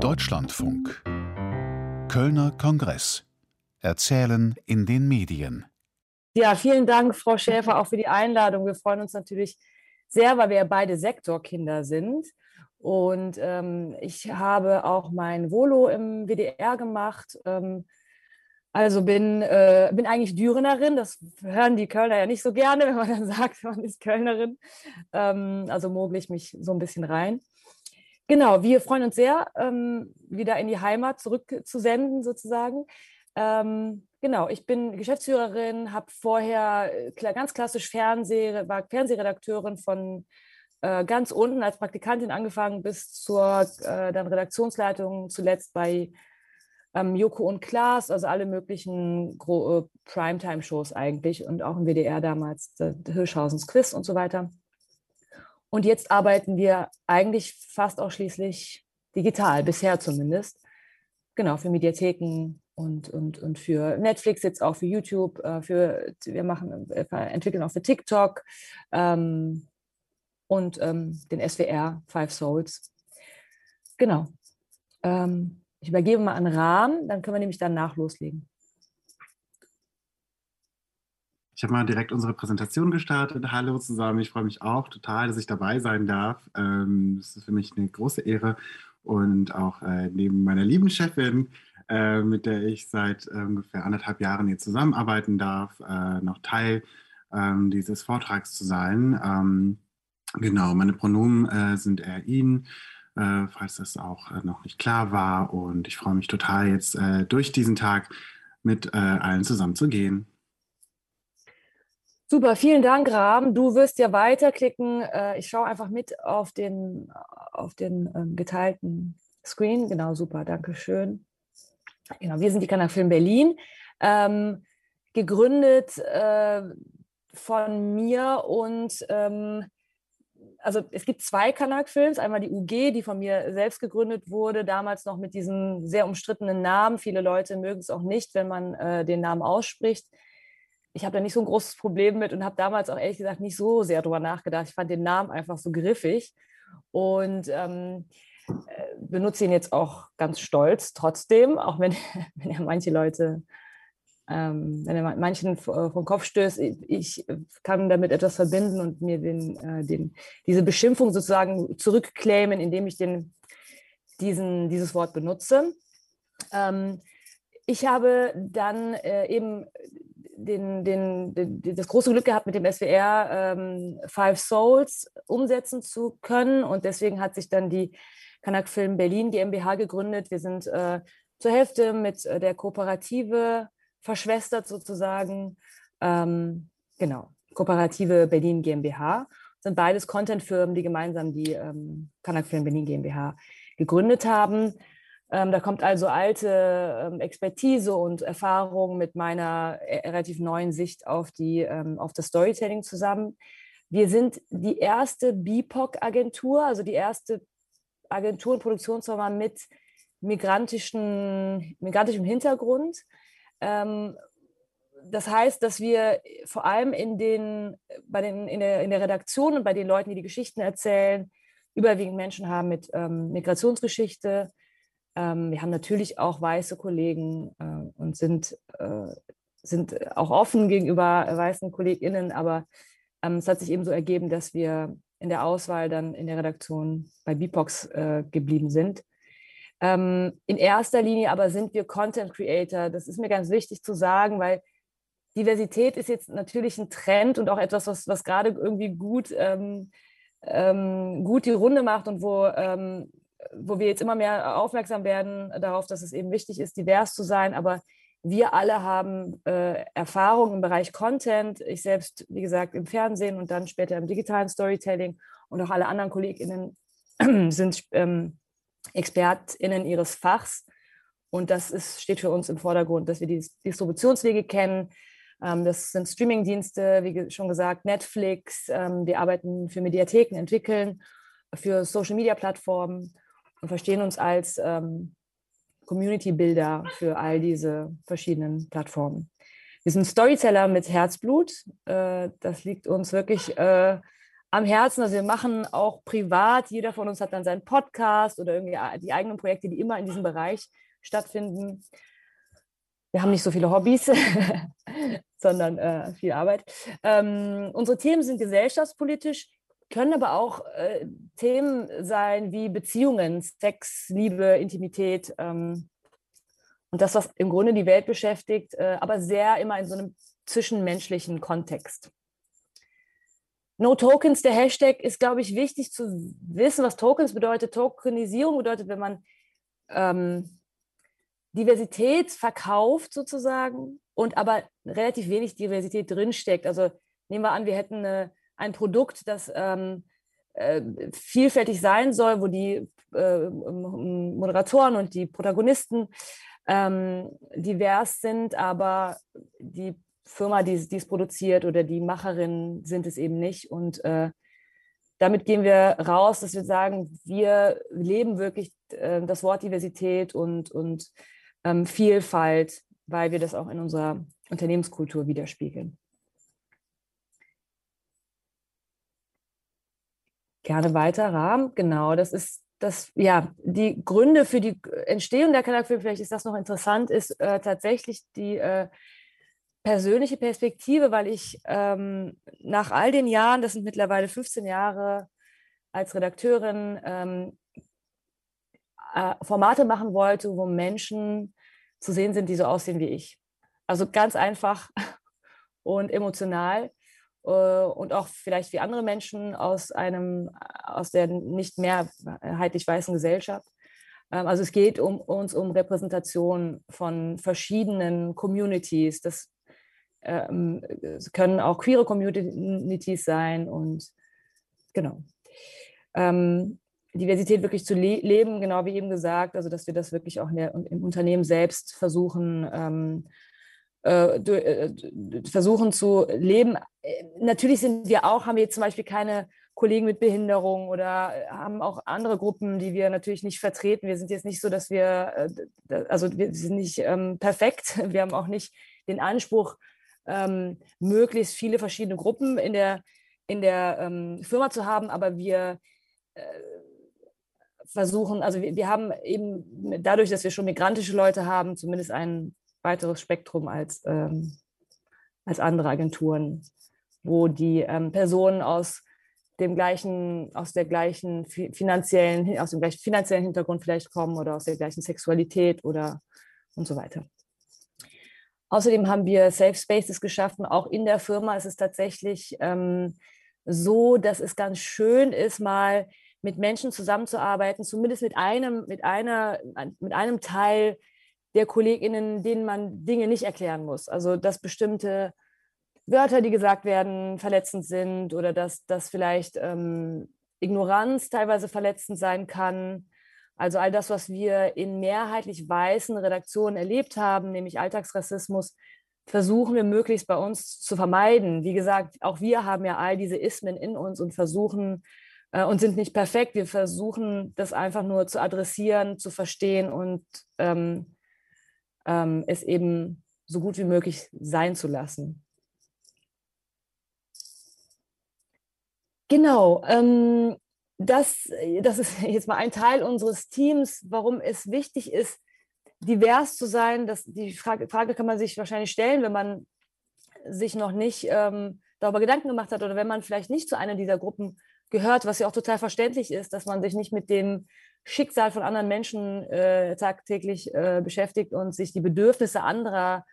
Deutschlandfunk Kölner Kongress Erzählen in den Medien Ja, vielen Dank, Frau Schäfer, auch für die Einladung. Wir freuen uns natürlich sehr, weil wir beide Sektorkinder sind. Und ähm, ich habe auch mein Volo im WDR gemacht. Ähm, also bin, äh, bin eigentlich Dürenerin. Das hören die Kölner ja nicht so gerne, wenn man dann sagt, man ist Kölnerin. Ähm, also mogle ich mich so ein bisschen rein. Genau, wir freuen uns sehr, ähm, wieder in die Heimat zurückzusenden, sozusagen. Ähm, genau, ich bin Geschäftsführerin, habe vorher äh, ganz klassisch Fernseh, war Fernsehredakteurin von äh, ganz unten als Praktikantin angefangen bis zur äh, dann Redaktionsleitung, zuletzt bei ähm, Joko und Klaas, also alle möglichen äh, Primetime-Shows eigentlich und auch im WDR damals, Hirschhausens Quiz und so weiter. Und jetzt arbeiten wir eigentlich fast ausschließlich digital, bisher zumindest. Genau, für Mediatheken und, und, und für Netflix, jetzt auch für YouTube, äh, für, wir machen, äh, entwickeln auch für TikTok ähm, und ähm, den SWR Five Souls. Genau. Ähm, ich übergebe mal an Rahmen, dann können wir nämlich danach loslegen. Ich habe mal direkt unsere Präsentation gestartet. Hallo zusammen, ich freue mich auch total, dass ich dabei sein darf. Ähm, es ist für mich eine große Ehre und auch äh, neben meiner lieben Chefin, äh, mit der ich seit äh, ungefähr anderthalb Jahren hier zusammenarbeiten darf, noch Teil ähm, dieses Vortrags zu sein. Ähm, genau, meine Pronomen sind er, ihn, falls das auch noch nicht klar war. Und ich freue mich total, jetzt durch diesen Tag mit allen zusammen zu gehen. Super, vielen Dank, Rahm. Du wirst ja weiterklicken. Äh, ich schaue einfach mit auf den, auf den ähm, geteilten Screen. Genau, super, danke schön. Genau, wir sind die Kanalfilm Berlin. Ähm, gegründet äh, von mir und ähm, also es gibt zwei Kanakfilms, einmal die UG, die von mir selbst gegründet wurde, damals noch mit diesem sehr umstrittenen Namen. Viele Leute mögen es auch nicht, wenn man äh, den Namen ausspricht ich habe da nicht so ein großes Problem mit und habe damals auch ehrlich gesagt nicht so sehr drüber nachgedacht. Ich fand den Namen einfach so griffig und ähm, äh, benutze ihn jetzt auch ganz stolz trotzdem, auch wenn, wenn er manche Leute, ähm, wenn er manchen vom Kopf stößt. Ich kann damit etwas verbinden und mir den, äh, den, diese Beschimpfung sozusagen zurückclaimen, indem ich den, diesen, dieses Wort benutze. Ähm, ich habe dann äh, eben den, den, den, das große Glück gehabt, mit dem SWR ähm, Five Souls umsetzen zu können. Und deswegen hat sich dann die Kanak Film Berlin GmbH gegründet. Wir sind äh, zur Hälfte mit äh, der Kooperative verschwestert sozusagen. Ähm, genau, Kooperative Berlin GmbH. Sind beides Contentfirmen, die gemeinsam die ähm, Kanak Film Berlin GmbH gegründet haben. Ähm, da kommt also alte ähm, Expertise und Erfahrung mit meiner äh, relativ neuen Sicht auf, die, ähm, auf das Storytelling zusammen. Wir sind die erste BIPOC-Agentur, also die erste Agentur und Produktionsfirma mit migrantischen, migrantischem Hintergrund. Ähm, das heißt, dass wir vor allem in, den, bei den, in, der, in der Redaktion und bei den Leuten, die die Geschichten erzählen, überwiegend Menschen haben mit ähm, Migrationsgeschichte, ähm, wir haben natürlich auch weiße Kollegen äh, und sind, äh, sind auch offen gegenüber weißen KollegInnen, aber ähm, es hat sich eben so ergeben, dass wir in der Auswahl dann in der Redaktion bei BIPOX äh, geblieben sind. Ähm, in erster Linie aber sind wir Content Creator. Das ist mir ganz wichtig zu sagen, weil Diversität ist jetzt natürlich ein Trend und auch etwas, was, was gerade irgendwie gut, ähm, ähm, gut die Runde macht und wo ähm, wo wir jetzt immer mehr aufmerksam werden darauf, dass es eben wichtig ist, divers zu sein. Aber wir alle haben äh, Erfahrung im Bereich Content. Ich selbst, wie gesagt, im Fernsehen und dann später im digitalen Storytelling und auch alle anderen KollegInnen sind ähm, ExpertInnen ihres Fachs. Und das ist, steht für uns im Vordergrund, dass wir die Distributionswege kennen. Ähm, das sind Streamingdienste, wie schon gesagt, Netflix. Ähm, wir arbeiten für Mediatheken, entwickeln für Social-Media-Plattformen und verstehen uns als ähm, Community-Builder für all diese verschiedenen Plattformen. Wir sind Storyteller mit Herzblut. Äh, das liegt uns wirklich äh, am Herzen. Also wir machen auch privat, jeder von uns hat dann seinen Podcast oder irgendwie die eigenen Projekte, die immer in diesem Bereich stattfinden. Wir haben nicht so viele Hobbys, sondern äh, viel Arbeit. Ähm, unsere Themen sind gesellschaftspolitisch, können aber auch äh, Themen sein wie Beziehungen, Sex, Liebe, Intimität ähm, und das, was im Grunde die Welt beschäftigt, äh, aber sehr immer in so einem zwischenmenschlichen Kontext. No Tokens, der Hashtag, ist, glaube ich, wichtig zu wissen, was Tokens bedeutet. Tokenisierung bedeutet, wenn man ähm, Diversität verkauft sozusagen und aber relativ wenig Diversität drinsteckt. Also nehmen wir an, wir hätten eine, ein Produkt, das ähm, äh, vielfältig sein soll, wo die äh, Moderatoren und die Protagonisten ähm, divers sind, aber die Firma, die es produziert oder die Macherinnen sind es eben nicht. Und äh, damit gehen wir raus, dass wir sagen, wir leben wirklich äh, das Wort Diversität und, und ähm, Vielfalt, weil wir das auch in unserer Unternehmenskultur widerspiegeln. Gerne weiter, Rahm. Genau, das ist das, ja, die Gründe für die Entstehung der Kanalfilm, vielleicht ist das noch interessant, ist äh, tatsächlich die äh, persönliche Perspektive, weil ich ähm, nach all den Jahren, das sind mittlerweile 15 Jahre als Redakteurin, ähm, äh, Formate machen wollte, wo Menschen zu sehen sind, die so aussehen wie ich. Also ganz einfach und emotional und auch vielleicht wie andere Menschen aus einem aus der nicht mehrheitlich weißen Gesellschaft. Ähm, also es geht um uns um Repräsentation von verschiedenen Communities. Das ähm, können auch queere Communities sein und genau. Ähm, Diversität wirklich zu le leben, genau wie eben gesagt, also dass wir das wirklich auch der, im Unternehmen selbst versuchen, ähm, äh, äh versuchen zu leben. Äh, natürlich sind wir auch, haben wir zum Beispiel keine Kollegen mit Behinderung oder haben auch andere Gruppen, die wir natürlich nicht vertreten. Wir sind jetzt nicht so, dass wir, äh, also wir sind nicht ähm, perfekt. Wir haben auch nicht den Anspruch, ähm, möglichst viele verschiedene Gruppen in der, in der ähm, Firma zu haben, aber wir äh, versuchen, also wir, wir haben eben dadurch, dass wir schon migrantische Leute haben, zumindest ein weiteres Spektrum als, ähm, als andere Agenturen, wo die ähm, Personen aus dem gleichen, aus der gleichen finanziellen, aus dem gleichen finanziellen Hintergrund vielleicht kommen oder aus der gleichen Sexualität oder und so weiter. Außerdem haben wir Safe Spaces geschaffen. Auch in der Firma ist es tatsächlich ähm, so, dass es ganz schön ist, mal mit Menschen zusammenzuarbeiten, zumindest mit einem, mit einer, mit einem Teil der KollegInnen, denen man Dinge nicht erklären muss. Also dass bestimmte Wörter, die gesagt werden, verletzend sind oder dass, dass vielleicht ähm, Ignoranz teilweise verletzend sein kann also all das, was wir in mehrheitlich weißen Redaktionen erlebt haben, nämlich Alltagsrassismus, versuchen wir möglichst bei uns zu vermeiden. Wie gesagt, auch wir haben ja all diese Ismen in uns und versuchen äh, und sind nicht perfekt. Wir versuchen das einfach nur zu adressieren, zu verstehen und ähm, ähm, es eben so gut wie möglich sein zu lassen. Genau. Ähm, das, das ist jetzt mal ein Teil unseres Teams, warum es wichtig ist, divers zu sein. Das, die Frage, Frage kann man sich wahrscheinlich stellen, wenn man sich noch nicht ähm, darüber Gedanken gemacht hat oder wenn man vielleicht nicht zu einer dieser Gruppen gehört, was ja auch total verständlich ist, dass man sich nicht mit dem Schicksal von anderen Menschen äh, tagtäglich äh, beschäftigt und sich die Bedürfnisse anderer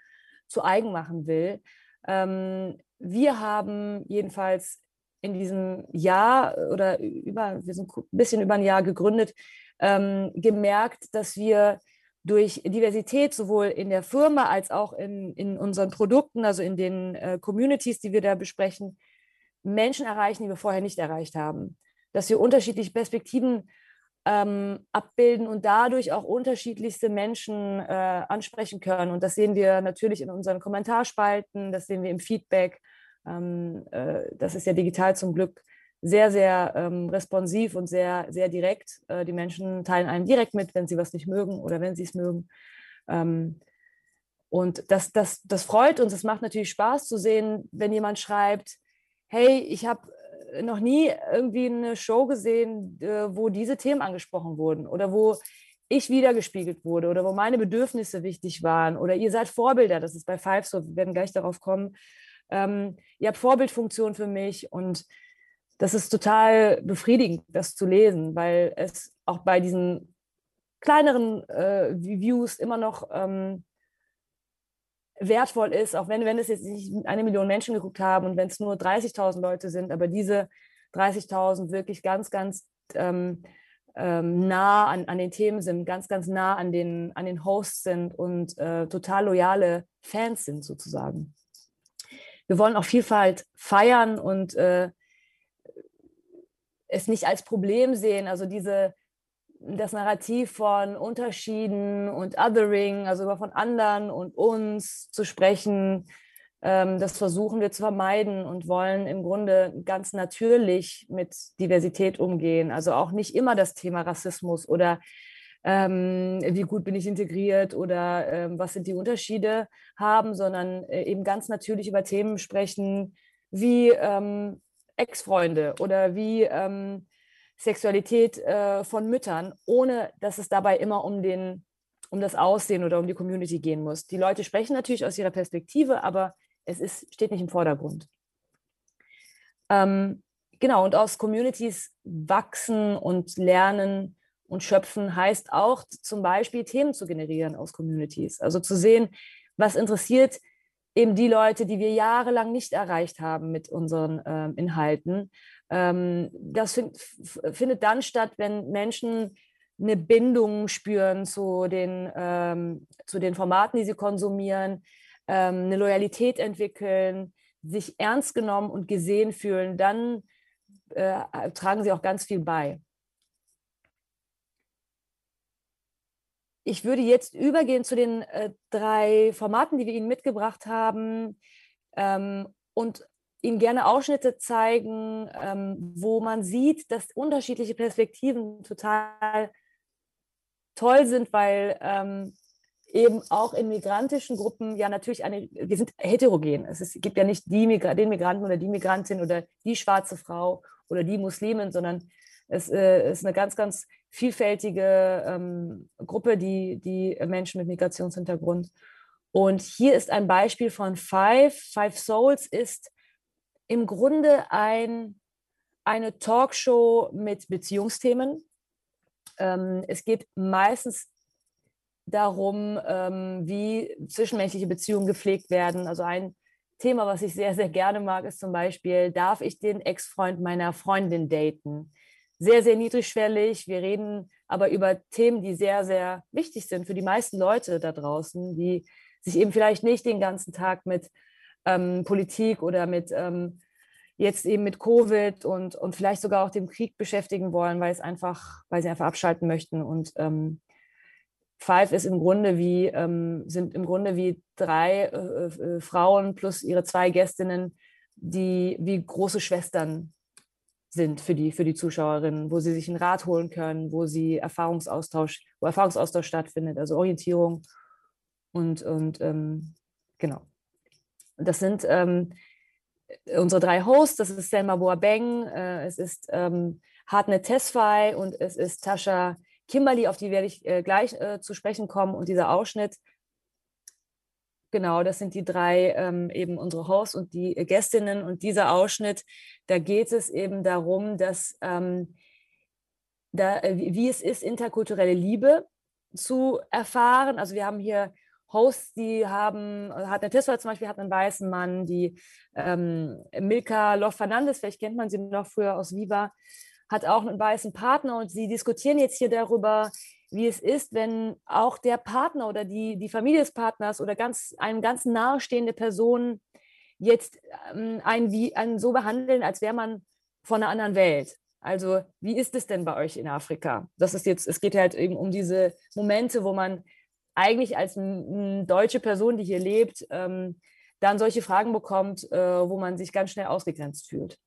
zu eigen machen will. Ähm, wir haben jedenfalls in diesem Jahr oder über, wir sind ein bisschen über ein Jahr gegründet, ähm, gemerkt, dass wir durch Diversität sowohl in der Firma als auch in, in unseren Produkten, also in den äh, Communities, die wir da besprechen, Menschen erreichen, die wir vorher nicht erreicht haben. Dass wir unterschiedliche Perspektiven ähm, abbilden und dadurch auch unterschiedlichste Menschen äh, ansprechen können. Und das sehen wir natürlich in unseren Kommentarspalten, das sehen wir im Feedback ähm, äh, das ist ja digital zum Glück sehr, sehr ähm, responsiv und sehr, sehr direkt. Äh, die Menschen teilen einem direkt mit, wenn sie was nicht mögen oder wenn sie es mögen. Ähm, und das, das, das freut uns. Es macht natürlich Spaß zu sehen, wenn jemand schreibt, hey, ich habe noch nie irgendwie eine Show gesehen, äh, wo diese Themen angesprochen wurden oder wo ich wiedergespiegelt wurde oder wo meine Bedürfnisse wichtig waren oder ihr seid Vorbilder, das ist bei Five so, wir werden gleich darauf kommen. Ähm, ihr habt Vorbildfunktion für mich und das ist total befriedigend, das zu lesen, weil es auch bei diesen kleineren äh, Views immer noch ähm, wertvoll ist, auch wenn, wenn es jetzt nicht eine Million Menschen geguckt haben und wenn es nur 30.000 Leute sind, aber diese 30.000 wirklich ganz, ganz ähm, ähm, nah an, an den Themen sind, ganz, ganz nah an den, an den Hosts sind und äh, total loyale Fans sind sozusagen. Wir wollen auch Vielfalt feiern und äh, es nicht als Problem sehen. Also diese das Narrativ von Unterschieden und Othering, also über von anderen und uns zu sprechen, ähm, das versuchen wir zu vermeiden und wollen im Grunde ganz natürlich mit Diversität umgehen. Also auch nicht immer das Thema Rassismus oder ähm, wie gut bin ich integriert oder ähm, was sind die Unterschiede haben, sondern äh, eben ganz natürlich über Themen sprechen wie ähm, Ex-Freunde oder wie ähm, Sexualität äh, von Müttern, ohne dass es dabei immer um den um das Aussehen oder um die Community gehen muss. Die Leute sprechen natürlich aus ihrer Perspektive, aber es ist, steht nicht im Vordergrund. Ähm, genau, und aus Communities wachsen und lernen und schöpfen heißt auch zum Beispiel Themen zu generieren aus Communities. Also zu sehen, was interessiert eben die Leute, die wir jahrelang nicht erreicht haben mit unseren ähm, Inhalten. Ähm, das find, findet dann statt, wenn Menschen eine Bindung spüren zu den, ähm, zu den Formaten, die sie konsumieren, ähm, eine Loyalität entwickeln, sich ernst genommen und gesehen fühlen, dann äh, tragen sie auch ganz viel bei. Ich würde jetzt übergehen zu den äh, drei Formaten, die wir Ihnen mitgebracht haben ähm, und Ihnen gerne Ausschnitte zeigen, ähm, wo man sieht, dass unterschiedliche Perspektiven total toll sind, weil ähm, eben auch in migrantischen Gruppen ja natürlich eine, wir sind heterogen. Es ist, gibt ja nicht die Migra den Migranten oder die Migrantin oder die schwarze Frau oder die Muslimin, sondern es äh, ist eine ganz, ganz vielfältige ähm, Gruppe, die, die Menschen mit Migrationshintergrund. Und hier ist ein Beispiel von Five. Five Souls ist im Grunde ein, eine Talkshow mit Beziehungsthemen. Ähm, es geht meistens darum, ähm, wie zwischenmenschliche Beziehungen gepflegt werden. Also ein Thema, was ich sehr, sehr gerne mag, ist zum Beispiel, darf ich den Ex-Freund meiner Freundin daten? Sehr, sehr niedrigschwellig. Wir reden aber über Themen, die sehr, sehr wichtig sind für die meisten Leute da draußen, die sich eben vielleicht nicht den ganzen Tag mit ähm, Politik oder mit ähm, jetzt eben mit Covid und, und vielleicht sogar auch dem Krieg beschäftigen wollen, weil es einfach, weil sie einfach abschalten möchten. Und ähm, Five ist im Grunde wie, ähm, sind im Grunde wie drei äh, äh, Frauen plus ihre zwei Gästinnen, die wie große Schwestern sind für die, für die Zuschauerinnen, wo sie sich einen Rat holen können, wo sie Erfahrungsaustausch, wo Erfahrungsaustausch stattfindet, also Orientierung und, und ähm, genau. Das sind ähm, unsere drei Hosts, das ist Selma Boabeng, äh, es ist ähm, Hartnett Tesfaye und es ist Tascha Kimberly, auf die werde ich äh, gleich äh, zu sprechen kommen. Und dieser Ausschnitt, genau, das sind die drei ähm, eben unsere Hosts und die Gästinnen. Und dieser Ausschnitt, da geht es eben darum, dass ähm, da, äh, wie es ist, interkulturelle Liebe zu erfahren. Also wir haben hier Hosts, die haben, hat eine Tesla zum Beispiel, hat einen weißen Mann, die ähm, Milka Love Fernandes, vielleicht kennt man sie noch früher aus Viva, hat auch einen weißen Partner und sie diskutieren jetzt hier darüber, wie es ist, wenn auch der Partner oder die, die Familie des Partners oder ganz, einem ganz nahestehende Person jetzt ähm, einen, wie, einen so behandeln, als wäre man von einer anderen Welt. Also wie ist es denn bei euch in Afrika? Das ist jetzt, es geht halt eben um diese Momente, wo man eigentlich als deutsche Person, die hier lebt, ähm, dann solche Fragen bekommt, äh, wo man sich ganz schnell ausgegrenzt fühlt.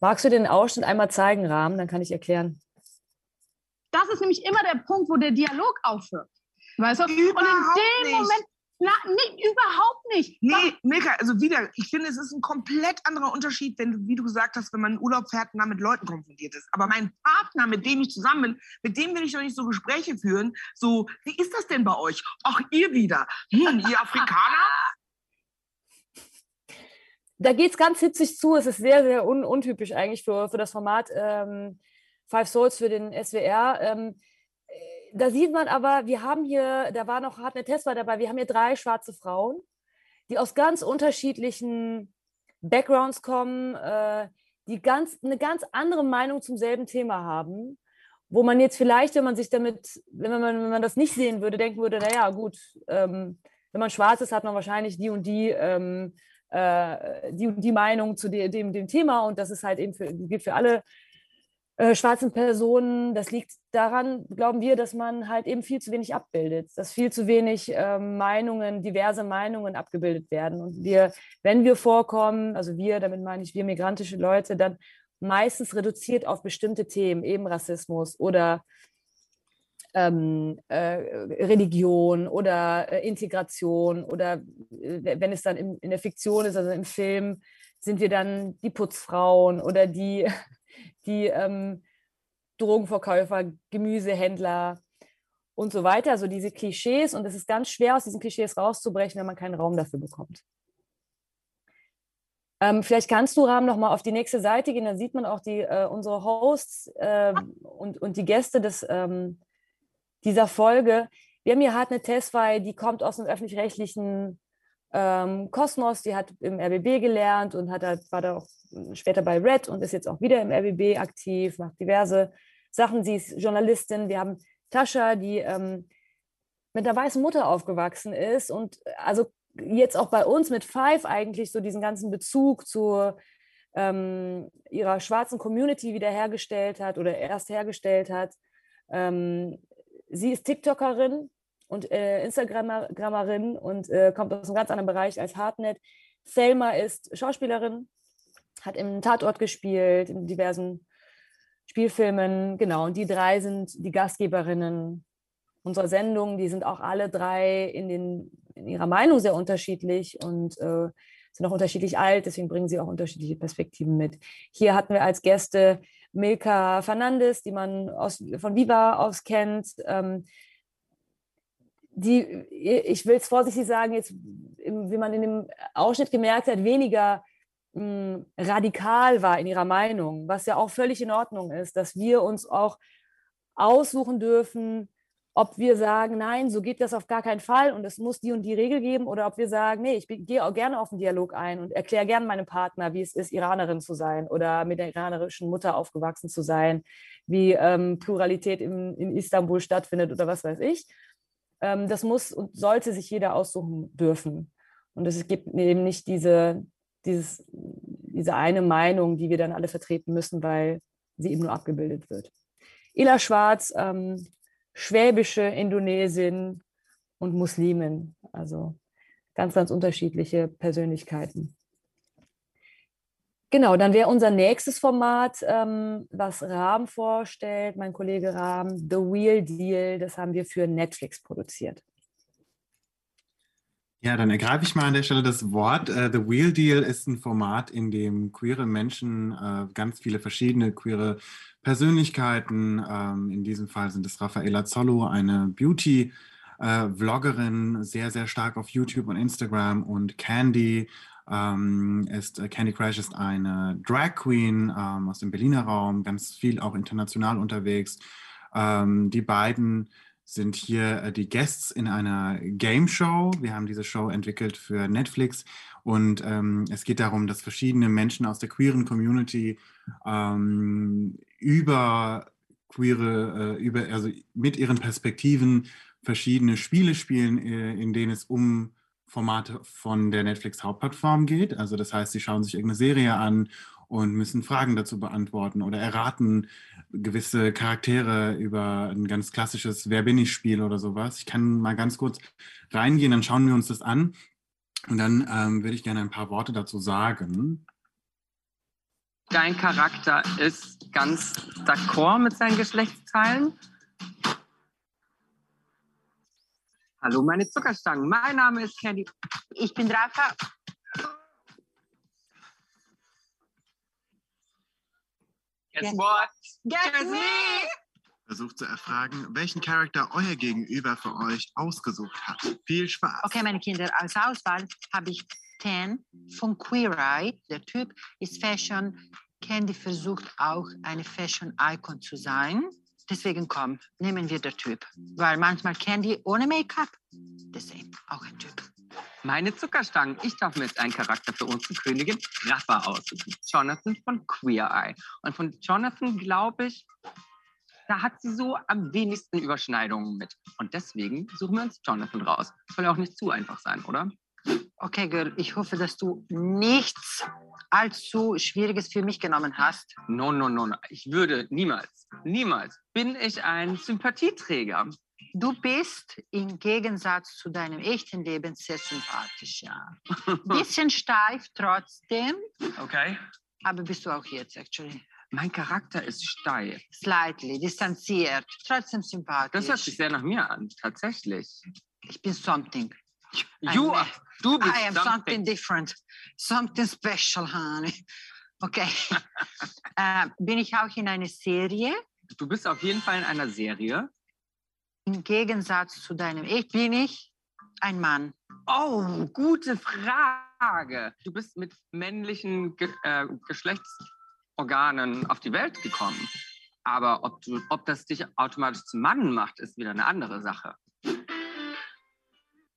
Magst du den Ausschnitt einmal zeigen, Rahmen? Dann kann ich erklären. Das ist nämlich immer der Punkt, wo der Dialog aufhört. Weißt du? Überhaupt und in dem nicht. Moment, Na, nee, überhaupt nicht. Nee, Milka, also wieder, ich finde, es ist ein komplett anderer Unterschied, wenn du, wie du gesagt hast, wenn man in Urlaub fährt und dann mit Leuten konfrontiert ist. Aber mein Partner, mit dem ich zusammen bin, mit dem will ich doch nicht so Gespräche führen. So, wie ist das denn bei euch? Ach, ihr wieder. Hm, ihr Afrikaner? Da geht es ganz hitzig zu. Es ist sehr, sehr un untypisch eigentlich für, für das Format ähm, Five Souls für den SWR. Ähm, da sieht man aber, wir haben hier, da war noch Hartnett Tesla dabei, wir haben hier drei schwarze Frauen, die aus ganz unterschiedlichen Backgrounds kommen, äh, die ganz, eine ganz andere Meinung zum selben Thema haben, wo man jetzt vielleicht, wenn man sich damit, wenn man, wenn man das nicht sehen würde, denken würde, naja, gut, ähm, wenn man schwarz ist, hat man wahrscheinlich die und die, ähm, äh, die, die Meinung zu de, dem, dem Thema und das ist halt eben für, gilt für alle äh, schwarzen Personen. Das liegt daran, glauben wir, dass man halt eben viel zu wenig abbildet, dass viel zu wenig äh, Meinungen, diverse Meinungen abgebildet werden. Und wir, wenn wir vorkommen, also wir, damit meine ich wir migrantische Leute, dann meistens reduziert auf bestimmte Themen, eben Rassismus oder ähm, äh, Religion oder äh, Integration oder äh, wenn es dann in, in der Fiktion ist, also im Film, sind wir dann die Putzfrauen oder die die ähm, Drogenverkäufer, Gemüsehändler und so weiter. Also diese Klischees. Und es ist ganz schwer, aus diesen Klischees rauszubrechen, wenn man keinen Raum dafür bekommt. Ähm, vielleicht kannst du, Rahm, noch mal auf die nächste Seite gehen. Da sieht man auch die, äh, unsere Hosts äh, und, und die Gäste des, ähm, dieser Folge. Wir haben hier Hartnett Tesfay, die kommt aus dem öffentlich-rechtlichen ähm, Kosmos, die hat im RBB gelernt und hat halt, war da auch später bei Red und ist jetzt auch wieder im RBB aktiv, macht diverse Sachen. Sie ist Journalistin. Wir haben Tascha, die ähm, mit einer weißen Mutter aufgewachsen ist und also jetzt auch bei uns mit Five eigentlich so diesen ganzen Bezug zu ähm, ihrer schwarzen Community wiederhergestellt hat oder erst hergestellt hat. Ähm, sie ist TikTokerin, und äh, Instagrammerin und äh, kommt aus einem ganz anderen Bereich als Hartnett. Selma ist Schauspielerin, hat im Tatort gespielt, in diversen Spielfilmen. Genau, und die drei sind die Gastgeberinnen unserer Sendung. Die sind auch alle drei in, den, in ihrer Meinung sehr unterschiedlich und äh, sind auch unterschiedlich alt, deswegen bringen sie auch unterschiedliche Perspektiven mit. Hier hatten wir als Gäste Milka Fernandes, die man aus, von Viva aus kennt. Ähm, die, ich will es vorsichtig sagen, jetzt, wie man in dem Ausschnitt gemerkt hat, weniger mh, hm, radikal war in ihrer Meinung, was ja auch völlig in Ordnung ist, dass wir uns auch aussuchen dürfen, ob wir sagen, nein, so geht das auf gar keinen Fall und es muss die und die Regel geben, oder ob wir sagen, nee, ich gehe auch gerne auf den Dialog ein und erkläre gerne meinem Partner, wie es ist, Iranerin zu sein oder mit der iranerischen Mutter aufgewachsen zu sein, wie ähm, Pluralität in, in Istanbul stattfindet oder was weiß ich. Ähm, das muss und sollte sich jeder aussuchen dürfen. Und es gibt eben nicht diese, dieses, diese eine Meinung, die wir dann alle vertreten müssen, weil sie eben nur abgebildet wird. Ila Schwarz, ähm, schwäbische Indonesin und Muslimin, also ganz, ganz unterschiedliche Persönlichkeiten. Genau, dann wäre unser nächstes Format, ähm, was Rahm vorstellt, mein Kollege Rahm, The Wheel Deal, das haben wir für Netflix produziert. Ja, dann ergreife ich mal an der Stelle das Wort. Uh, The Wheel Deal ist ein Format, in dem queere Menschen, uh, ganz viele verschiedene queere Persönlichkeiten, um, in diesem Fall sind es Raffaella Zollo, eine Beauty- Uh, Vloggerin, sehr, sehr stark auf YouTube und Instagram und Candy, ähm, ist äh, Candy Crush ist eine Drag Queen ähm, aus dem Berliner Raum, ganz viel auch international unterwegs. Ähm, die beiden sind hier äh, die Guests in einer Game Show. Wir haben diese Show entwickelt für Netflix und ähm, es geht darum, dass verschiedene Menschen aus der queeren Community ähm, über queere, äh, über, also mit ihren Perspektiven verschiedene Spiele spielen, äh, in denen es um Formate von der Netflix-Hauptplattform geht. Also das heißt, sie schauen sich irgendeine Serie an und müssen Fragen dazu beantworten oder erraten gewisse Charaktere über ein ganz klassisches Wer bin ich Spiel oder sowas. Ich kann mal ganz kurz reingehen, dann schauen wir uns das an und dann ähm, würde ich gerne ein paar Worte dazu sagen. Dein Charakter ist ganz d'accord mit seinen Geschlechtsteilen Hallo, meine Zuckerstangen. Mein Name ist Candy. Ich bin Rafa. Guess what? Guess me! Versucht zu erfragen, welchen Charakter euer Gegenüber für euch ausgesucht hat. Viel Spaß. Okay, meine Kinder, als Auswahl habe ich Tan von Queer Eye. Der Typ ist Fashion. Candy versucht auch eine Fashion Icon zu sein. Deswegen komm, nehmen wir der Typ. Weil manchmal Candy ohne Make-up, deswegen auch ein Typ. Meine Zuckerstangen. Ich darf mir jetzt einen Charakter für unsere Königin Rafa aussuchen. Jonathan von Queer Eye. Und von Jonathan glaube ich, da hat sie so am wenigsten Überschneidungen mit. Und deswegen suchen wir uns Jonathan raus. Soll ja auch nicht zu einfach sein, oder? Okay, Girl, ich hoffe, dass du nichts allzu Schwieriges für mich genommen hast. No, no, no, no. Ich würde niemals, niemals bin ich ein Sympathieträger. Du bist im Gegensatz zu deinem echten Leben sehr sympathisch, ja. Bisschen steif trotzdem, Okay. aber bist du auch jetzt, actually. Mein Charakter ist steif. Slightly, distanziert, trotzdem Das sympathisch. hört sich sehr nach mir an, tatsächlich. ich bin something. You, are- du bist I am something something. different. Something special, honey. Okay. äh, bin ich auch in einer Serie? Du bist auf jeden Fall in einer Serie. Im Gegensatz zu deinem Ich bin ich ein Mann. Oh, gute Frage. Du bist mit männlichen Ge äh, Geschlechtsorganen auf die Welt gekommen. Aber ob, du, ob das dich automatisch zum Mann macht, ist wieder eine andere Sache.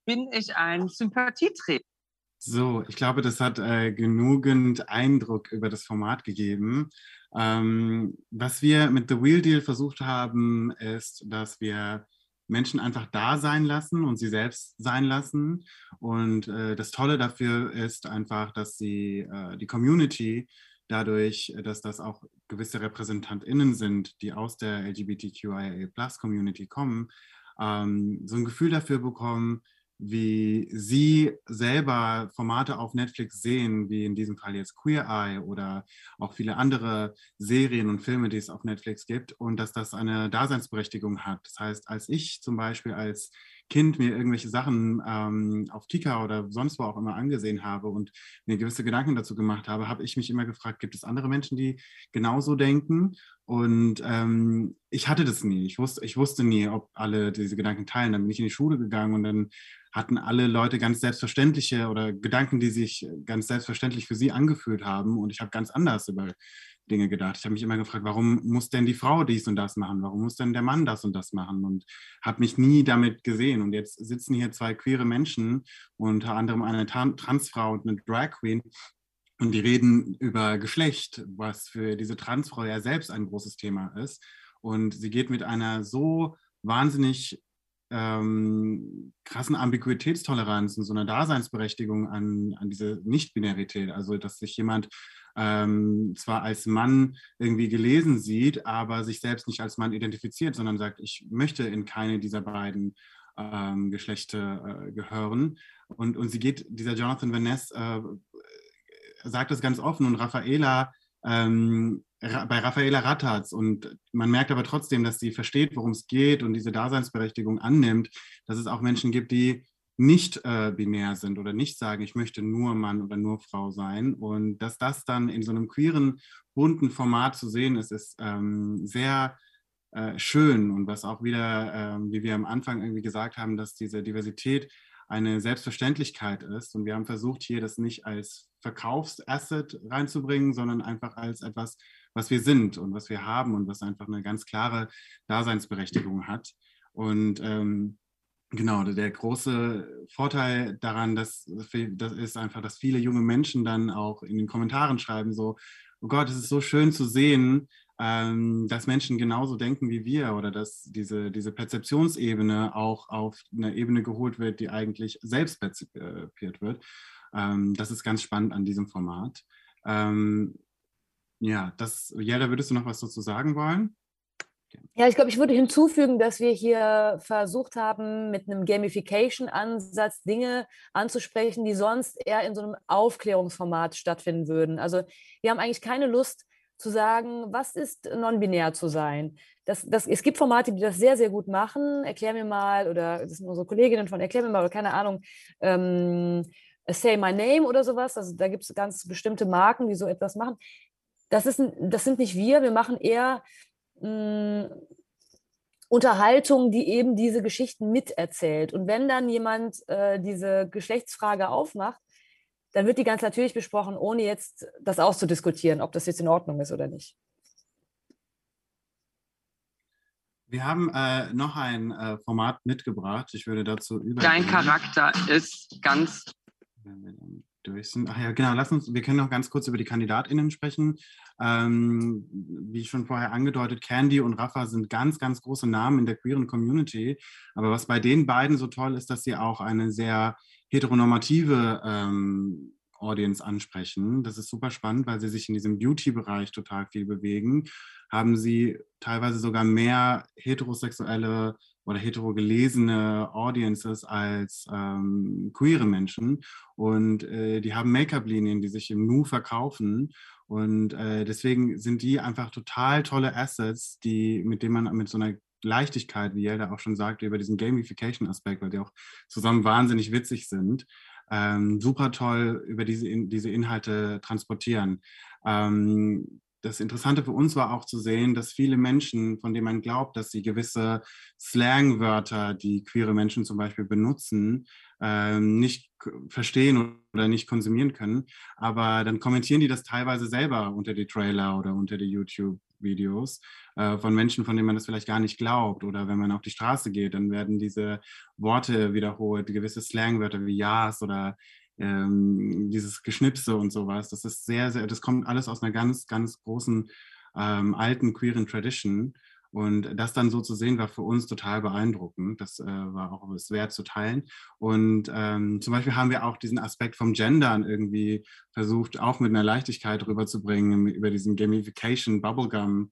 Bin ich ein Sympathieträger? So, ich glaube, das hat äh, genügend Eindruck über das Format gegeben. Ähm, was wir mit The Wheel Deal versucht haben, ist, dass wir Menschen einfach da sein lassen und sie selbst sein lassen. Und äh, das Tolle dafür ist einfach, dass sie äh, die Community dadurch, dass das auch gewisse RepräsentantInnen sind, die aus der LGBTQIA-Plus-Community kommen, ähm, so ein Gefühl dafür bekommen, wie sie selber Formate auf Netflix sehen, wie in diesem Fall jetzt Queer Eye oder auch viele andere Serien und Filme, die es auf Netflix gibt und dass das eine Daseinsberechtigung hat. Das heißt, als ich zum Beispiel als Kind mir irgendwelche Sachen ähm, auf Kika oder sonst wo auch immer angesehen habe und mir gewisse Gedanken dazu gemacht habe, habe ich mich immer gefragt, gibt es andere Menschen, die genauso denken? Und ähm, ich hatte das nie. Ich wusste, ich wusste nie, ob alle diese Gedanken teilen. Dann bin ich in die Schule gegangen und dann hatten alle Leute ganz selbstverständliche oder Gedanken, die sich ganz selbstverständlich für sie angefühlt haben. Und ich habe ganz anders über Dinge gedacht. Ich habe mich immer gefragt, warum muss denn die Frau dies und das machen? Warum muss denn der Mann das und das machen? Und habe mich nie damit gesehen. Und jetzt sitzen hier zwei queere Menschen, unter anderem eine Tran- Transfrau und eine Drag Queen. Und die reden über Geschlecht, was für diese Transfrau ja selbst ein großes Thema ist. Und sie geht mit einer so wahnsinnig ähm, krassen Ambiguitätstoleranz und so einer Daseinsberechtigung an, an diese Nicht-Binarität. Also, dass sich jemand ähm, zwar als Mann irgendwie gelesen sieht, aber sich selbst nicht als Mann identifiziert, sondern sagt, ich möchte in keine dieser beiden ähm, Geschlechter äh, gehören. Und, und sie geht, dieser Jonathan Van Ness äh, sagt das ganz offen und Raffaela ähm, bei Raffaela Rattatz und man merkt aber trotzdem, dass sie versteht, worum es geht und diese Daseinsberechtigung annimmt, dass es auch Menschen gibt, die nicht äh, binär sind oder nicht sagen, ich möchte nur Mann oder nur Frau sein. Und dass das dann in so einem queeren, bunten Format zu sehen ist, ist ähm, sehr äh, schön. Und was auch wieder, ähm, wie wir am Anfang irgendwie gesagt haben, dass diese Diversität eine Selbstverständlichkeit ist. Und wir haben versucht, hier das nicht als Verkaufsasset reinzubringen, sondern einfach als etwas, was wir sind und was wir haben und was einfach eine ganz klare Daseinsberechtigung hat. Und ähm, genau, der große Vorteil daran, dass, das ist einfach, dass viele junge Menschen dann auch in den Kommentaren schreiben, so, oh Gott, es ist so schön zu sehen, ähm, dass Menschen genauso denken wie wir oder dass diese, diese Perzeptionsebene auch auf eine Ebene geholt wird, die eigentlich selbst perzipiert wird. Ähm, das ist ganz spannend an diesem Format. Ähm, ja, das, Jella, würdest du noch was dazu sagen wollen? Ja, ich glaube, ich würde hinzufügen, dass wir hier versucht haben, mit einem Gamification-Ansatz Dinge anzusprechen, die sonst eher in so einem Aufklärungsformat stattfinden würden. Also wir haben eigentlich keine Lust, zu sagen, was ist non-binär zu sein? Das, das, es gibt Formate, die das sehr, sehr gut machen. Erklär mir mal, oder das sind unsere Kolleginnen von Erklär mir mal, oder keine Ahnung, ähm, Say My Name oder sowas. Also da gibt es ganz bestimmte Marken, die so etwas machen. Das, ist, das sind nicht wir, wir machen eher mh, mm, Unterhaltung, die eben diese Geschichten miterzählt. Und wenn dann jemand äh, diese Geschlechtsfrage aufmacht, dann wird die ganz natürlich besprochen, ohne jetzt das auszudiskutieren, ob das jetzt in Ordnung ist oder nicht. Wir haben äh, noch ein äh, Format mitgebracht. Ich würde dazu über. Dein Charakter ist ganz. Durch sind. Ach ja, genau. Lass uns. Wir können noch ganz kurz über die KandidatInnen sprechen. Ähm, wie schon vorher angedeutet, Candy und Rafa sind ganz, ganz große Namen in der queeren Community. Aber was bei den beiden so toll ist, dass sie auch eine sehr heteronormative ähm, Audience ansprechen. Das ist super spannend, weil sie sich in diesem Beauty-Bereich total viel bewegen. Haben sie teilweise sogar mehr heterosexuelle oder heterogelesene Audiences als ähm, queere Menschen. Und äh, die haben Make-up-Linien, die sich im Nu verkaufen. Und äh, deswegen sind die einfach total tolle Assets, die, mit denen man mit so einer Leichtigkeit, wie Jelda auch schon sagte, über diesen Gamification-Aspekt, weil die auch zusammen wahnsinnig witzig sind, ähm, super toll über diese, in, diese Inhalte transportieren. Ähm, das Interessante für uns war auch zu sehen, dass viele Menschen, von denen man glaubt, dass sie gewisse Slangwörter, die queere Menschen zum Beispiel benutzen, ähm, nicht verstehen oder nicht konsumieren können. Aber dann kommentieren die das teilweise selber unter die Trailer oder unter die YouTube-Videos äh, von Menschen, von denen man das vielleicht gar nicht glaubt. Oder wenn man auf die Straße geht, dann werden diese Worte wiederholt, gewisse Slangwörter wie Jas oder ähm, dieses Geschnipse und sowas. Das ist sehr, sehr, das kommt alles aus einer ganz, ganz großen ähm, alten queeren Tradition. Und das dann so zu sehen, war für uns total beeindruckend. Das äh, war auch es wert zu teilen. Und ähm, zum Beispiel haben wir auch diesen Aspekt vom Gendern irgendwie versucht, auch mit einer Leichtigkeit rüberzubringen, über diesen Gamification, Bubblegum.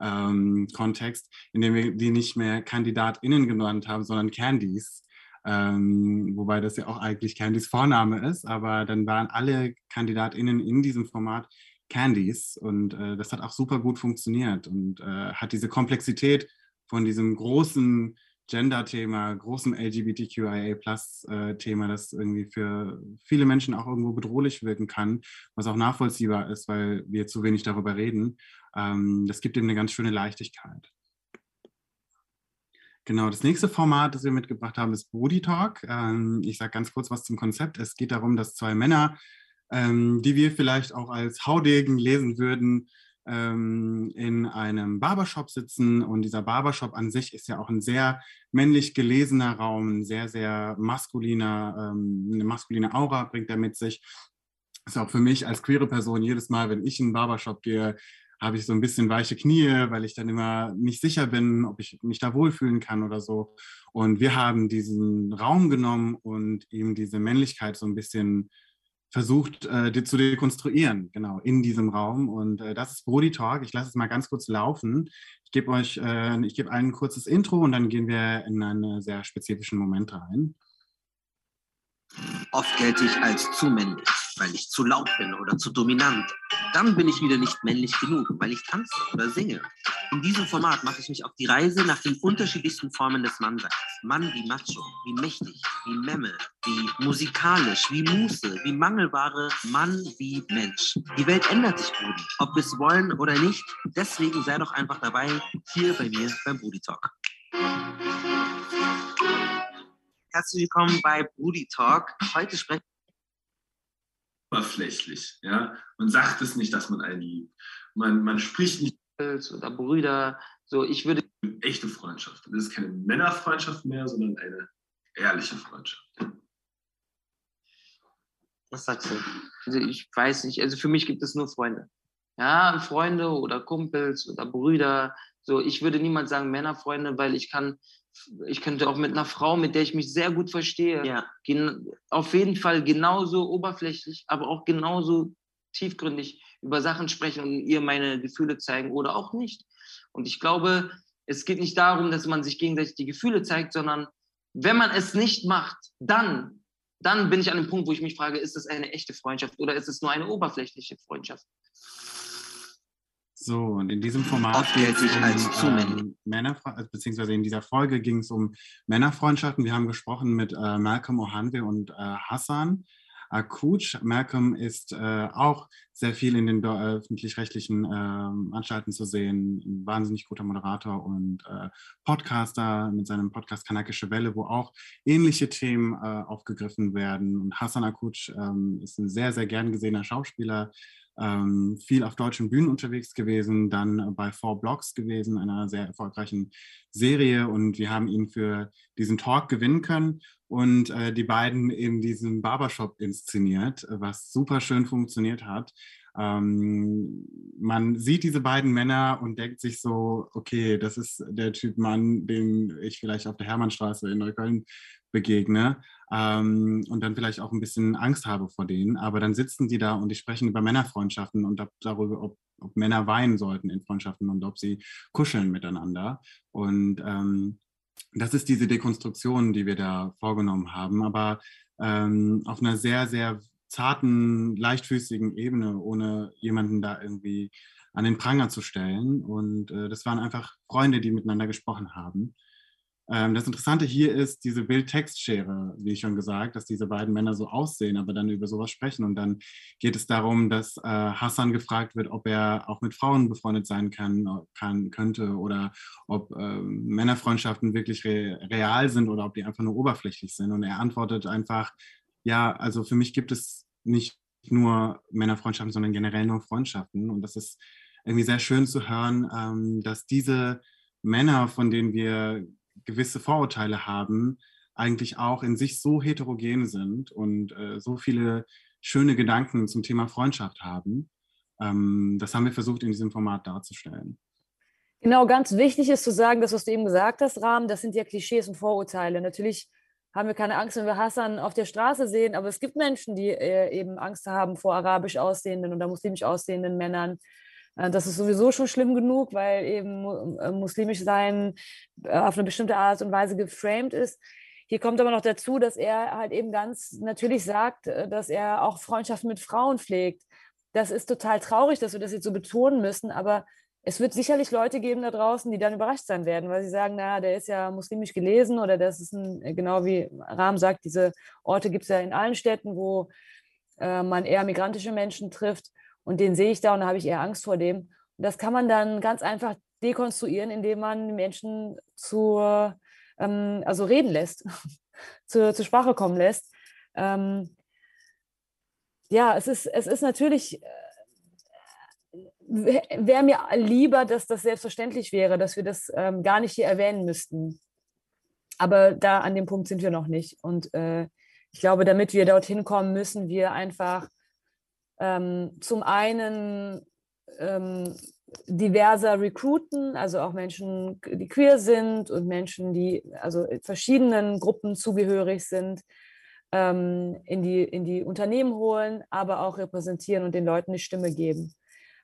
Ähm, Kontext, in dem wir die nicht mehr KandidatInnen genannt haben, sondern Candies. Ähm, wobei das ja auch eigentlich Candys Vorname ist, aber dann waren alle KandidatInnen in diesem Format Candies und äh, das hat auch super gut funktioniert und äh, hat diese Komplexität von diesem großen Gender-Thema, großen LGBTQIA-Plus-Thema, das irgendwie für viele Menschen auch irgendwo bedrohlich wirken kann, was auch nachvollziehbar ist, weil wir zu wenig darüber reden. Ähm, das gibt ihm eine ganz schöne Leichtigkeit. Genau, das nächste Format, das wir mitgebracht haben, ist Body Talk. Ähm, ich sage ganz kurz was zum Konzept. Es geht darum, dass zwei Männer, ähm, die wir vielleicht auch als Haudegen lesen würden, ähm, in einem Barbershop sitzen. Und dieser Barbershop an sich ist ja auch ein sehr männlich gelesener Raum, ein sehr, sehr maskuliner, eine maskuline Aura bringt er mit sich. Ist auch für mich als queere Person jedes Mal, wenn ich in einen Barbershop gehe, habe ich so ein bisschen weiche Knie, weil ich dann immer nicht sicher bin, ob ich mich da wohlfühlen kann oder so. Und wir haben diesen Raum genommen und ihm diese Männlichkeit so ein bisschen versucht äh, zu dekonstruieren, genau, in diesem Raum. Und äh, das ist Brody Talk. Ich lasse es mal ganz kurz laufen. Ich gebe euch, äh, ich gebe ein kurzes Intro und dann gehen wir in einen sehr spezifischen Moment rein. Oft gelte ich als zu männlich, weil ich zu laut bin oder zu dominant. Dann bin ich wieder nicht männlich genug, weil ich tanze oder singe. In diesem Format mache ich mich auf die Reise nach den unterschiedlichsten Formen des Mannseins. Mann wie Macho, wie mächtig, wie Memme, wie musikalisch, wie Muße, wie Mangelware, Mann wie Mensch. Die Welt ändert sich, Brudi, ob wir es wollen oder nicht. Deswegen sei doch einfach dabei, hier bei mir beim Brudi Talk. Herzlich willkommen bei Brudi Talk. Heute sprechen oberflächlich, ja. Man sagt es nicht, dass man einen liebt. Man, man spricht nicht oder Brüder. So, ich würde echte Freundschaft. Das ist keine Männerfreundschaft mehr, sondern eine ehrliche Freundschaft. Was sagst du? Also ich weiß nicht. Also für mich gibt es nur Freunde. Ja, Freunde oder Kumpels oder Brüder. So, ich würde niemals sagen Männerfreunde, weil ich kann ich könnte auch mit einer Frau, mit der ich mich sehr gut verstehe, ja. auf jeden Fall genauso oberflächlich, aber auch genauso tiefgründig über Sachen sprechen und ihr meine Gefühle zeigen oder auch nicht. Und ich glaube, es geht nicht darum, dass man sich gegenseitig die Gefühle zeigt, sondern wenn man es nicht macht, dann, dann bin ich an dem Punkt, wo ich mich frage, ist es eine echte Freundschaft oder ist es nur eine oberflächliche Freundschaft? So, und in diesem Format Oft gelte ich als zu ähm, Männer, beziehungsweise in dieser Folge ging es um Männerfreundschaften. Wir haben gesprochen mit äh, Malcolm Ohanwe und äh, Hassan Akuc. Malcolm ist äh, auch sehr viel in den äh, öffentlich-rechtlichen ähm, Anstalten zu sehen. Ein wahnsinnig guter Moderator und äh, Podcaster mit seinem Podcast Kanakische Welle, wo auch ähnliche Themen äh, aufgegriffen werden. Und Hassan Akuc ähm, ist ein sehr, sehr gern gesehener Schauspieler, ähm, viel auf deutschen Bühnen unterwegs gewesen, dann bei Four Blocks gewesen, einer sehr erfolgreichen Serie. Und wir haben ihn für diesen Talk gewinnen können und äh, die beiden in diesem Barbershop inszeniert, was super schön funktioniert hat. Ähm, man sieht diese beiden Männer und denkt sich so, okay, das ist der Typ Mann, den ich vielleicht auf der Hermannstraße in Neukölln begegne ähm, und dann vielleicht auch ein bisschen Angst habe vor denen. Aber dann sitzen die da und die sprechen über Männerfreundschaften und darüber, ob, ob Männer weinen sollten in Freundschaften und ob sie kuscheln miteinander. Und ähm, das ist diese Dekonstruktion, die wir da vorgenommen haben, aber ähm, auf einer sehr, sehr zarten, leichtfüßigen Ebene, ohne jemanden da irgendwie an den Pranger zu stellen. Und äh, das waren einfach Freunde, die miteinander gesprochen haben. Ähm, das Interessante hier ist diese Bild-Text-Schere, wie schon gesagt, dass diese beiden Männer so aussehen, aber dann über sowas sprechen. Und dann geht es darum, dass äh, Hassan gefragt wird, ob er auch mit Frauen befreundet sein kann, kann könnte oder ob äh, Männerfreundschaften wirklich re real sind oder ob die einfach nur oberflächlich sind. Und er antwortet einfach, ja, also für mich gibt es nicht nur Männerfreundschaften, sondern generell nur Freundschaften. Und das ist irgendwie sehr schön zu hören, ähm, dass diese Männer, von denen wir gewisse Vorurteile haben, eigentlich auch in sich so heterogen sind und äh, so viele schöne Gedanken zum Thema Freundschaft haben. Ähm, das haben wir versucht in diesem Format darzustellen. Genau, ganz wichtig ist zu sagen, das, was du eben gesagt hast, Rahmen, das sind ja Klischees und Vorurteile. Natürlich haben wir keine Angst, wenn wir Hassan auf der Straße sehen, aber es gibt Menschen, die äh, eben Angst haben vor arabisch aussehenden oder muslimisch aussehenden Männern. Äh, das ist sowieso schon schlimm genug, weil eben äh, muslimisch sein äh, auf eine bestimmte Art und Weise geframed ist. Hier kommt aber noch dazu, dass er halt eben ganz natürlich sagt, dass er auch Freundschaften mit Frauen pflegt. Das ist total traurig, dass wir das jetzt so betonen müssen, aber es wird sicherlich Leute geben da draußen, die dann überrascht sein werden, weil sie sagen, na, der ist ja muslimisch gelesen oder das ist ein, genau wie Rahm sagt, diese Orte gibt es ja in allen Städten, wo äh, man eher migrantische Menschen trifft und den sehe ich da und da habe ich eher Angst vor dem. Und das kann man dann ganz einfach dekonstruieren, indem man Menschen zur, ähm, also reden lässt, zur, zur Sprache kommen lässt. Ähm, ja, es ist, es ist natürlich, wäre mir lieber, dass das selbstverständlich wäre, dass wir das ähm, gar nicht hier erwähnen müssten. Aber da an dem Punkt sind wir noch nicht. Und äh, ich glaube, damit wir dorthin kommen, müssen wir einfach ähm, zum einen ähm, diverser recruiten, also auch Menschen, die queer sind und Menschen, die also verschiedenen Gruppen zugehörig sind, ähm, in, die, in die Unternehmen holen, aber auch repräsentieren und den Leuten eine Stimme geben.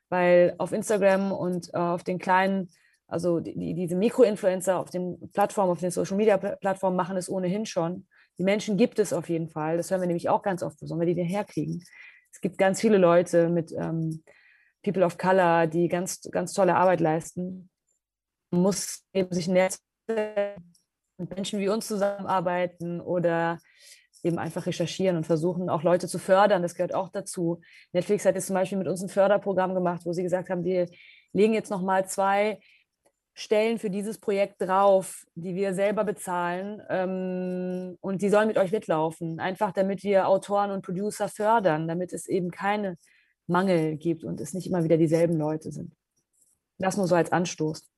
Weil auf Instagram und äh, auf den kleinen, also die, die, diese Mikroinfluencer auf den Plattformen, auf den Social Media Plattformen machen es ohnehin schon. Die Menschen gibt es auf jeden Fall. Das hören wir nämlich auch ganz oft. Wir die denn herkriegen? Es gibt ganz viele Leute mit ähm, People of Color, die ganz, ganz tolle Arbeit leisten. Man muss eben sich Netzwerk mit Menschen wie uns zusammenarbeiten oder eben einfach recherchieren und versuchen, auch Leute zu fördern. Das gehört auch dazu. Netflix hat jetzt zum Beispiel mit uns ein Förderprogramm gemacht, wo sie gesagt haben, wir legen jetzt nochmal zwei Stellen für dieses Projekt drauf, die wir selber bezahlen ähm, und die sollen mit euch mitlaufen. Einfach damit wir Autoren und Producer fördern, damit es eben keine Mangel gibt und es nicht immer wieder dieselben Leute sind. Das nur so als Anstoß.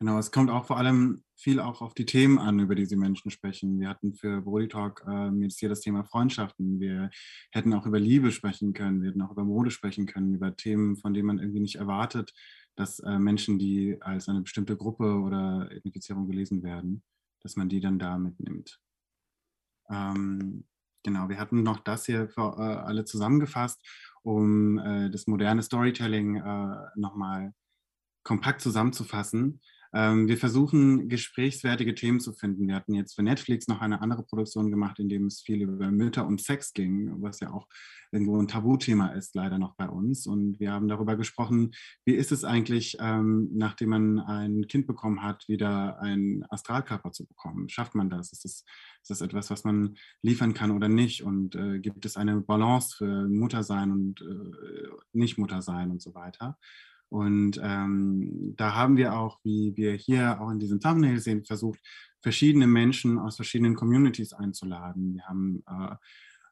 Genau, es kommt auch vor allem viel auch auf die Themen an, über die die Menschen sprechen. Wir hatten für Brody Talk ähm, jetzt hier das Thema Freundschaften. Wir hätten auch über Liebe sprechen können, wir hätten auch über Mode sprechen können, über Themen, von denen man irgendwie nicht erwartet, dass äh, Menschen, die als eine bestimmte Gruppe oder Ethnifizierung gelesen werden, dass man die dann da mitnimmt. Ähm, genau, wir hatten noch das hier für äh, alle zusammengefasst, um äh, das moderne Storytelling äh, nochmal kompakt zusammenzufassen. Ähm, wir versuchen, gesprächswertige Themen zu finden. Wir hatten jetzt für Netflix noch eine andere Produktion gemacht, in dem es viel über Mütter und Sex ging, was ja auch irgendwo ein Tabuthema ist, leider noch bei uns. Und wir haben darüber gesprochen, wie ist es eigentlich, ähm, nachdem man ein Kind bekommen hat, wieder einen Astralkörper zu bekommen? Schafft man das? Ist das, ist das etwas, was man liefern kann oder nicht? Und äh, gibt es eine Balance für Muttersein und äh, Nicht-Muttersein und so weiter? Und ähm, da haben wir auch, wie wir hier auch in diesem Thumbnail sehen, versucht, verschiedene Menschen aus verschiedenen Communities einzuladen. Wir haben äh,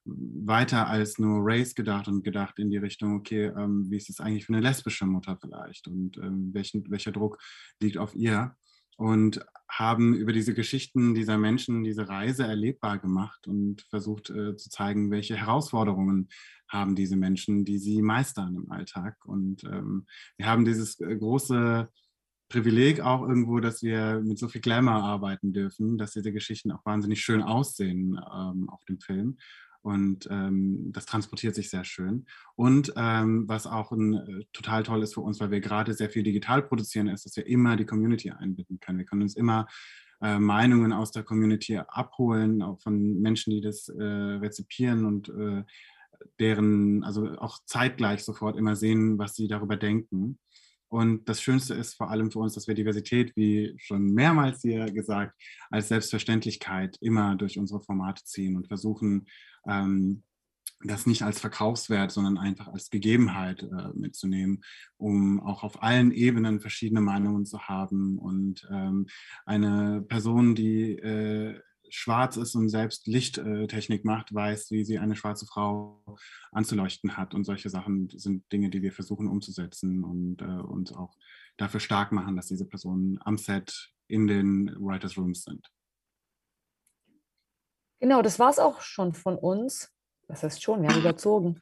weiter als nur Race gedacht und gedacht in die Richtung, okay, ähm, wie ist es eigentlich für eine lesbische Mutter vielleicht und ähm, welchen, welcher Druck liegt auf ihr? Und haben über diese Geschichten dieser Menschen diese Reise erlebbar gemacht und versucht äh, zu zeigen, welche Herausforderungen haben diese Menschen, die sie meistern im Alltag. Und ähm, wir haben dieses äh, große Privileg auch irgendwo, dass wir mit so viel Glamour arbeiten dürfen, dass diese Geschichten auch wahnsinnig schön aussehen ähm, auf dem Film. Und ähm, das transportiert sich sehr schön. Und ähm, was auch ein, äh, total toll ist für uns, weil wir gerade sehr viel digital produzieren, ist, dass wir immer die Community einbinden können. Wir können uns immer äh, Meinungen aus der Community abholen, auch von Menschen, die das äh, rezipieren und äh, deren, also auch zeitgleich sofort immer sehen, was sie darüber denken. Und das Schönste ist vor allem für uns, dass wir Diversität, wie schon mehrmals hier gesagt, als Selbstverständlichkeit immer durch unsere Formate ziehen und versuchen, ähm, das nicht als Verkaufswert, sondern einfach als Gegebenheit äh, mitzunehmen, um auch auf allen Ebenen verschiedene Meinungen zu haben. Und ähm, eine Person, die äh, schwarz ist und selbst Lichttechnik macht, weiß, wie sie eine schwarze Frau anzuleuchten hat. Und solche Sachen sind Dinge, die wir versuchen umzusetzen und äh, uns auch dafür stark machen, dass diese Personen am Set in den Writers Rooms sind. Genau, das war es auch schon von uns. Das heißt schon, wir haben überzogen.